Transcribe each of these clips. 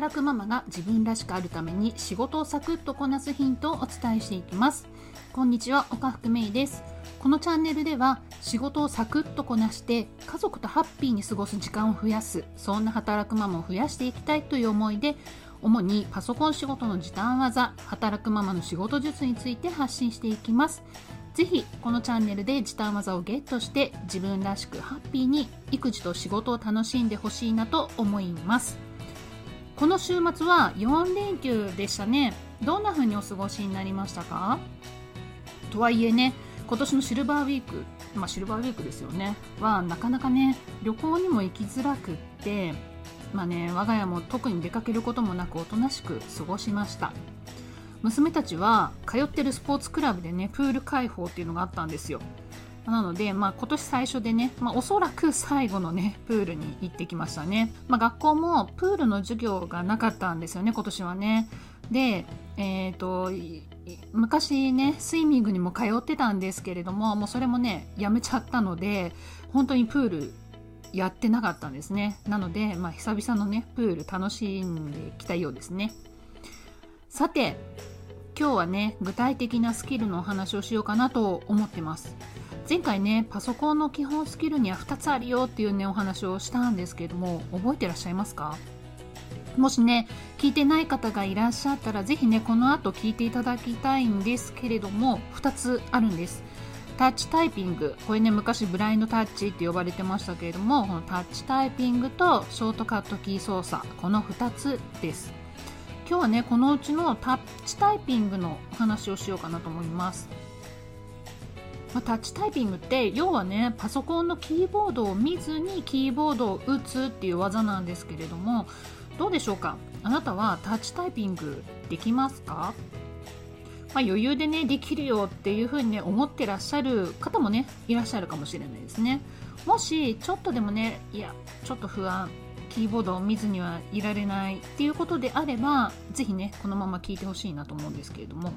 働くママが自分らしくあるために仕事をサクッとこなすヒントをお伝えしていきます。こんにちは岡福芽衣です。このチャンネルでは仕事をサクッとこなして家族とハッピーに過ごす時間を増やすそんな働くママを増やしていきたいという思いで主にパソコン仕事の時短技働くママの仕事術について発信していきます。ぜひこのチャンネルで時短技をゲットして自分らしくハッピーに育児と仕事を楽しんでほしいなと思います。この週末は4連休でしたね。どんな風にお過ごしになりましたか？とはいえね今年のシルバーウィークまあシルバーウィークですよね。はなかなかね旅行にも行きづらくってまあね我が家も特に出かけることもなくおとなしく過ごしました。娘たちは通ってるスポーツクラブでねプール開放っていうのがあったんですよ。なので、まあ、今年最初でね、まあ、おそらく最後のねプールに行ってきましたね、まあ、学校もプールの授業がなかったんですよね今年はね。でえっ、ー、と昔ねスイミングにも通ってたんですけれどももうそれもねやめちゃったので本当にプールやってなかったんですね。なので、まあ、久々のねプール楽しんできたようですね。さて今日はね具体的なスキルのお話をしようかなと思ってます。前回ねパソコンの基本スキルには2つあるよっていうねお話をしたんですけれども覚えてらっしゃいますか？もしね聞いてない方がいらっしゃったら是非ねこの後聞いていただきたいんですけれども2つあるんです。タッチタイピング。これね昔ブラインドタッチって呼ばれてましたけれどもこのタッチタイピングとショートカットキー操作。この2つです。今日はねこのうちのタッチタイピングの話をしようかなと思います、まあ、タッチタイピングって要はねパソコンのキーボードを見ずにキーボードを打つっていう技なんですけれどもどうでしょうか？あなたはタッチタイピングできますか？まあ、余裕でねできるよっていうふうにね思ってらっしゃる方もねいらっしゃるかもしれないですね。もしちょっとでもねいやちょっと不安キーボードを見ずにはいられないっていうことであれば是非ねこのまま聞いてほしいなと思うんですけれども、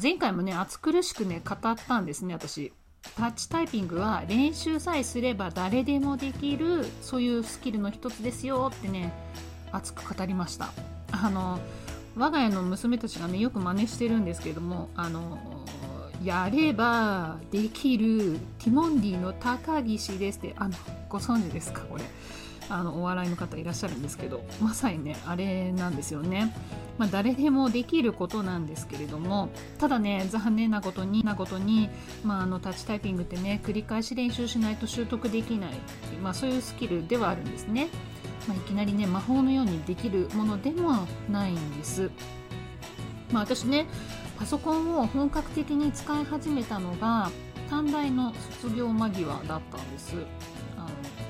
前回もね暑苦しくね語ったんですね私。タッチタイピングは練習さえすれば誰でもできるそういうスキルの一つですよってね熱く語りました。あの我が家の娘たちがねよく真似してるんですけれどもあのやればできるティモンディの高岸ですってあのご存知ですかこれ。あのお笑いの方いらっしゃるんですけどまさにねあれなんですよね、まあ、誰でもできることなんですけれどもただね残念なことになことに、まあ、あのタッチタイピングってね繰り返し練習しないと習得できない、まあ、そういうスキルではあるんですね、まあ、いきなりね魔法のようにできるものでもないんです、まあ、私ねパソコンを本格的に使い始めたのが短大の卒業間際だったんです。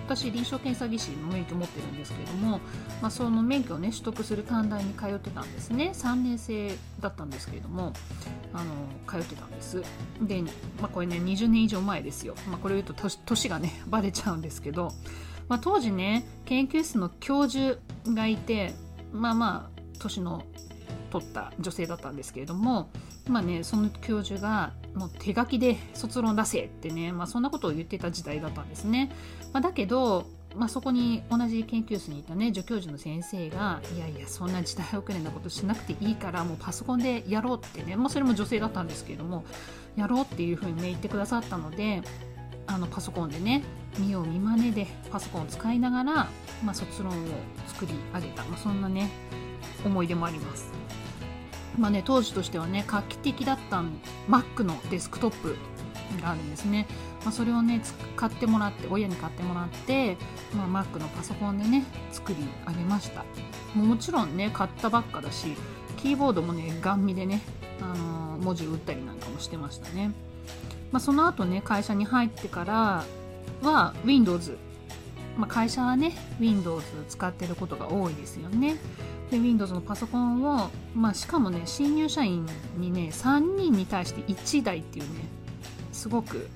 私臨床検査技師の免許持ってるんですけれども、まあ、その免許をね取得する短大に通ってたんですね。3年生だったんですけれどもあの通ってたんです。で、まあ、これね20年以上前ですよ、まあ、これを言うと年がねバレちゃうんですけど、まあ、当時ね研究室の教授がいてまあまあ年の取った女性だったんですけれどもまあねその教授がもう手書きで卒論出せってね、まあ、そんなことを言ってた時代だったんですね、まあ、だけど、まあ、そこに同じ研究室にいたね助教授の先生がいやいやそんな時代遅れなことしなくていいからもうパソコンでやろうってね、まあ、それも女性だったんですけれどもやろうっていうふうにね言ってくださったのであのパソコンでね見よう見まねでパソコンを使いながら、まあ、卒論を作り上げた、まあ、そんなね思い出もあります。まあね、当時としてはね画期的だった Mac のデスクトップがあるんですね、まあ、それをね買ってもらって親に買ってもらって、まあ、Mac のパソコンでね作り上げました。もちろんね買ったばっかだしキーボードもねガン見でね、あのー、文字打ったりなんかもしてましたね、まあ、その後ね会社に入ってからは Windows まあ、会社はね Windows 使ってることが多いですよねで Windows のパソコンを、まあ、しかもね新入社員にね3人に対して1台っていうねすごく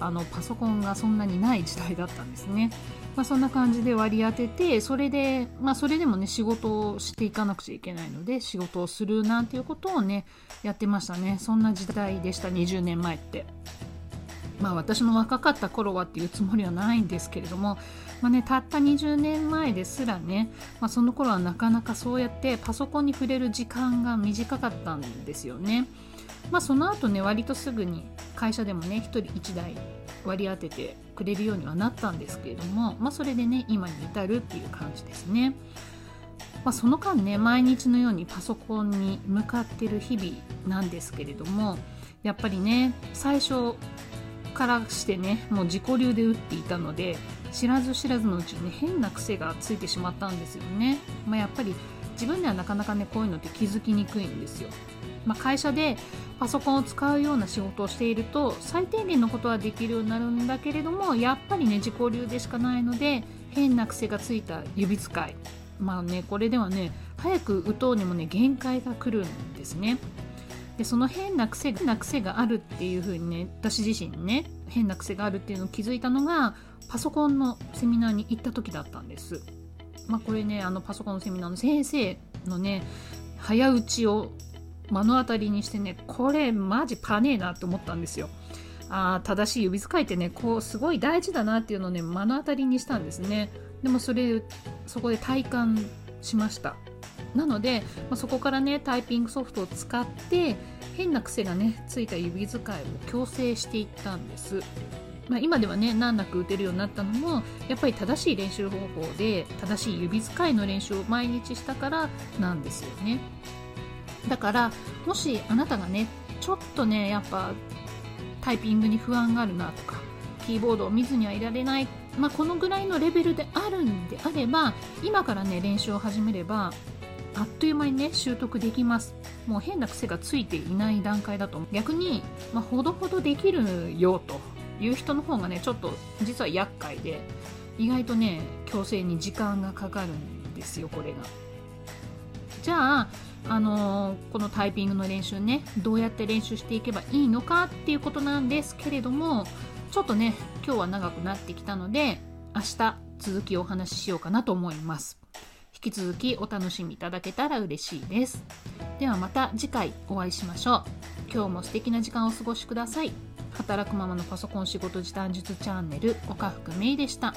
あのパソコンがそんなにない時代だったんですね。まあ、そんな感じで割り当ててそれで、まあ、それでもね仕事をしていかなくちゃいけないので仕事をするなんていうことをねやってましたねそんな時代でした20年前って。まあ私の若かった頃はっていうつもりはないんですけれども、まあね、たった20年前ですらね、まあ、その頃はなかなかそうやってパソコンに触れる時間が短かったんですよね。まあ、その後ね割とすぐに会社でもね1人1台割り当ててくれるようにはなったんですけれども、まあ、それでね今に至るっていう感じですね。まあ、その間ね毎日のようにパソコンに向かってる日々なんですけれどもやっぱりね最初からしてねもう自己流で打っていたので知らず知らずのうちにね変な癖がついてしまったんですよね、まあ、やっぱり自分ではなかなかねこういうのって気づきにくいんですよ、まあ、会社でパソコンを使うような仕事をしていると最低限のことはできるようになるんだけれどもやっぱりね自己流でしかないので変な癖がついた指使い。まあねこれではね早く打とうにもね限界が来るんですね。でその変な癖な癖があるっていう風にね私自身ね変な癖があるっていうのを気づいたのがパソコンのセミナーに行った時だったんです。まあ、これねあのパソコンのセミナーの先生のね早打ちを目の当たりにしてねこれマジパネーなって思ったんですよ。あ正しい指使いってねこうすごい大事だなっていうのをね目の当たりにしたんですね。でもそれそこで体感しました。なので、まあ、そこからねタイピングソフトを使って変な癖がねついた指使いを矯正していったんです。まあ、今ではね難なく打てるようになったのもやっぱり正しい練習方法で正しい指使いの練習を毎日したからなんですよねだからもしあなたがねちょっとねやっぱタイピングに不安があるなとかキーボードを見ずにはいられない、まあ、このぐらいのレベルであるんであれば今からね練習を始めればあっという間にね習得できますもう変な癖がついていない段階だと逆に、まあ、ほどほどできるよという人の方がねちょっと実は厄介で意外とね矯正に時間がかかるんですよこれがじゃああのー、このタイピングの練習ねどうやって練習していけばいいのかっていうことなんですけれどもちょっとね今日は長くなってきたので明日続きをお話ししようかなと思います引き続きお楽しみいただけたら嬉しいです。ではまた次回お会いしましょう。今日も素敵な時間をお過ごしください。働くママのパソコン仕事時短術チャンネル岡福芽衣でした。